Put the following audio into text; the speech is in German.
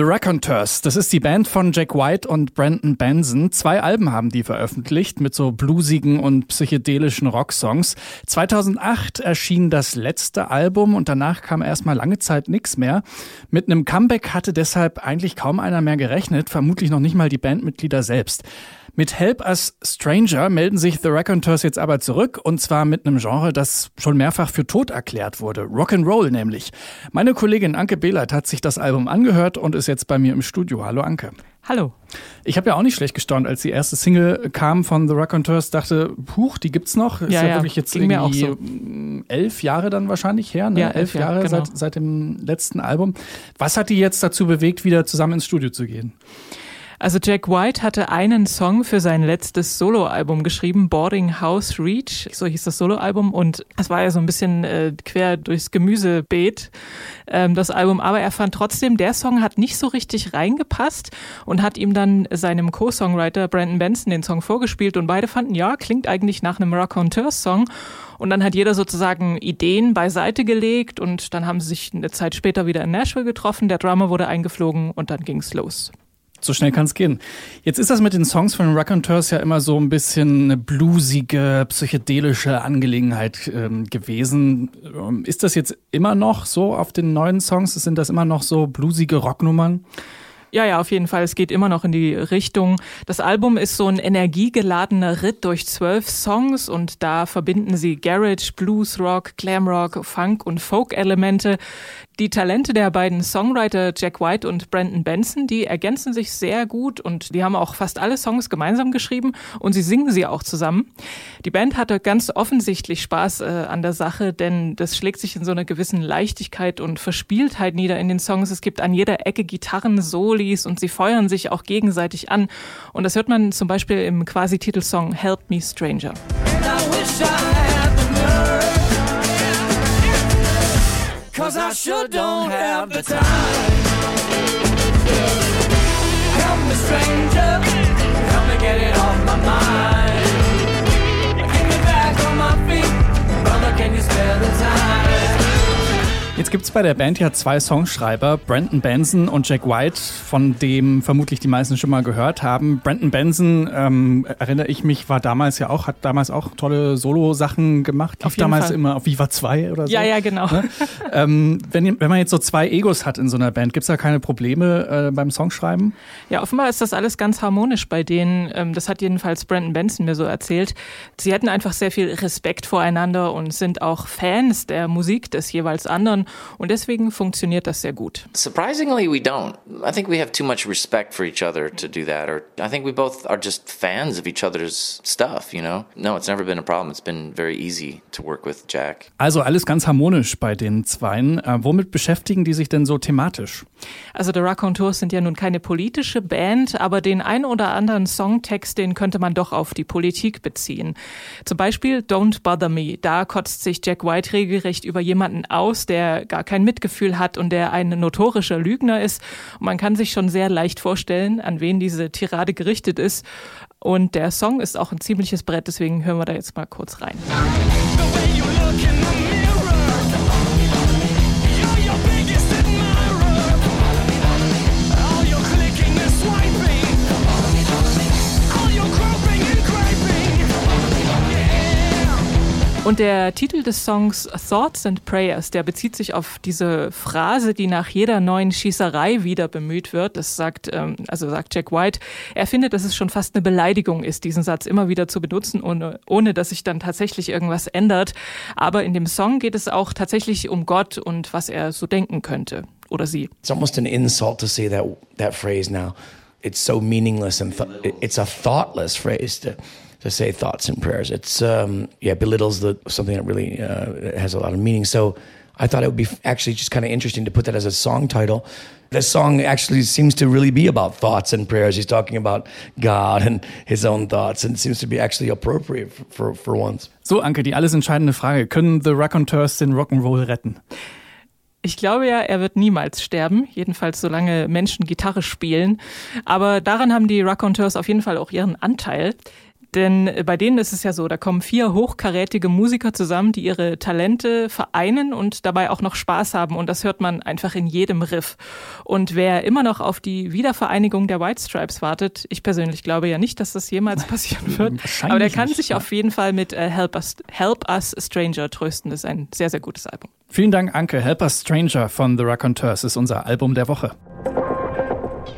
The Raconteurs, das ist die Band von Jack White und Brandon Benson. Zwei Alben haben die veröffentlicht mit so bluesigen und psychedelischen Rocksongs. 2008 erschien das letzte Album und danach kam erstmal lange Zeit nichts mehr. Mit einem Comeback hatte deshalb eigentlich kaum einer mehr gerechnet, vermutlich noch nicht mal die Bandmitglieder selbst. Mit Help Us Stranger melden sich The Raconteurs jetzt aber zurück und zwar mit einem Genre, das schon mehrfach für tot erklärt wurde. Rock'n'Roll nämlich. Meine Kollegin Anke Behlert hat sich das Album angehört und ist jetzt bei mir im Studio. Hallo Anke. Hallo. Ich habe ja auch nicht schlecht gestaunt, als die erste Single kam von The Raconteurs, dachte, puch, die gibt's noch. Ist ja, ja, ja wirklich jetzt irgendwie auch so. elf Jahre dann wahrscheinlich her, ne? Ja, elf elf Jahre, Jahre genau. seit, seit dem letzten Album. Was hat die jetzt dazu bewegt, wieder zusammen ins Studio zu gehen? Also Jack White hatte einen Song für sein letztes Soloalbum geschrieben, Boarding House Reach, so hieß das Soloalbum und es war ja so ein bisschen äh, quer durchs Gemüsebeet, ähm, das Album, aber er fand trotzdem, der Song hat nicht so richtig reingepasst und hat ihm dann seinem Co-Songwriter Brandon Benson den Song vorgespielt und beide fanden, ja, klingt eigentlich nach einem Raconteurs-Song. Und dann hat jeder sozusagen Ideen beiseite gelegt und dann haben sie sich eine Zeit später wieder in Nashville getroffen, der Drummer wurde eingeflogen und dann ging's los. So schnell kann es gehen. Jetzt ist das mit den Songs von Raconteurs ja immer so ein bisschen eine bluesige, psychedelische Angelegenheit ähm, gewesen. Ähm, Ist das jetzt immer noch so auf den neuen Songs? Sind das immer noch so bluesige Rocknummern? Ja, ja, auf jeden Fall. Es geht immer noch in die Richtung. Das Album ist so ein energiegeladener Ritt durch zwölf Songs und da verbinden sie Garage, Blues Rock, Glam Rock, Funk und Folk-Elemente. Die Talente der beiden Songwriter Jack White und Brandon Benson, die ergänzen sich sehr gut und die haben auch fast alle Songs gemeinsam geschrieben und sie singen sie auch zusammen. Die Band hatte ganz offensichtlich Spaß äh, an der Sache, denn das schlägt sich in so einer gewissen Leichtigkeit und Verspieltheit nieder in den Songs. Es gibt an jeder Ecke Gitarren, Solis und sie feuern sich auch gegenseitig an. Und das hört man zum Beispiel im quasi Titelsong Help Me Stranger. Cause I sure don't have the time. Help me, stranger. Help me get it Jetzt gibt's bei der Band ja zwei Songschreiber, Brandon Benson und Jack White, von dem vermutlich die meisten schon mal gehört haben. Brandon Benson, ähm, erinnere ich mich, war damals ja auch, hat damals auch tolle Solo-Sachen gemacht. Auf damals Fall. immer auf Viva 2 oder so. Ja, ja, genau. Ne? ähm, wenn, wenn man jetzt so zwei Egos hat in so einer Band, gibt's da keine Probleme äh, beim Songschreiben? Ja, offenbar ist das alles ganz harmonisch bei denen. Ähm, Das hat jedenfalls Brandon Benson mir so erzählt. Sie hätten einfach sehr viel Respekt voreinander und sind auch Fans der Musik des jeweils anderen. Und deswegen funktioniert das sehr gut. Surprisingly, we don't. I think we have too much respect for each other to do that, or I think we both are just fans of each other's stuff, you know? No, it's never been a problem. It's been very easy to work with Jack. Also alles ganz harmonisch bei den Zweien. Äh, womit beschäftigen die sich denn so thematisch? Also The Raconteurs sind ja nun keine politische Band, aber den ein oder anderen Songtext, den könnte man doch auf die Politik beziehen. Zum Beispiel Don't Bother Me. Da kotzt sich Jack White regelrecht über jemanden aus, der gar kein Mitgefühl hat und der ein notorischer Lügner ist. Und man kann sich schon sehr leicht vorstellen, an wen diese Tirade gerichtet ist. Und der Song ist auch ein ziemliches Brett, deswegen hören wir da jetzt mal kurz rein. Und der Titel des Songs Thoughts and Prayers, der bezieht sich auf diese Phrase, die nach jeder neuen Schießerei wieder bemüht wird. Das sagt, ähm, also sagt Jack White. Er findet, dass es schon fast eine Beleidigung ist, diesen Satz immer wieder zu benutzen, ohne, ohne dass sich dann tatsächlich irgendwas ändert. Aber in dem Song geht es auch tatsächlich um Gott und was er so denken könnte. Oder sie. It's almost an insult to say that that phrase now. It's so meaningless and it's a thoughtless phrase to to say thoughts and prayers. It's um, yeah belittles the something that really uh, has a lot of meaning. So I thought it would be actually just kind of interesting to put that as a song title. The song actually seems to really be about thoughts and prayers. He's talking about God and his own thoughts, and it seems to be actually appropriate for, for, for once. So, Anke, die alles entscheidende Frage. Können The Raconteurs den Rock'n'Roll retten? Ich glaube ja, er wird niemals sterben, jedenfalls solange Menschen Gitarre spielen. Aber daran haben die Raconteurs auf jeden Fall auch ihren Anteil. Denn bei denen ist es ja so, da kommen vier hochkarätige Musiker zusammen, die ihre Talente vereinen und dabei auch noch Spaß haben. Und das hört man einfach in jedem Riff. Und wer immer noch auf die Wiedervereinigung der White Stripes wartet, ich persönlich glaube ja nicht, dass das jemals passieren wird. Aber der kann nicht, sich ja. auf jeden Fall mit äh, Help, Us, Help Us Stranger trösten. Das ist ein sehr, sehr gutes Album. Vielen Dank, Anke. Help Us Stranger von The Raconteurs ist unser Album der Woche.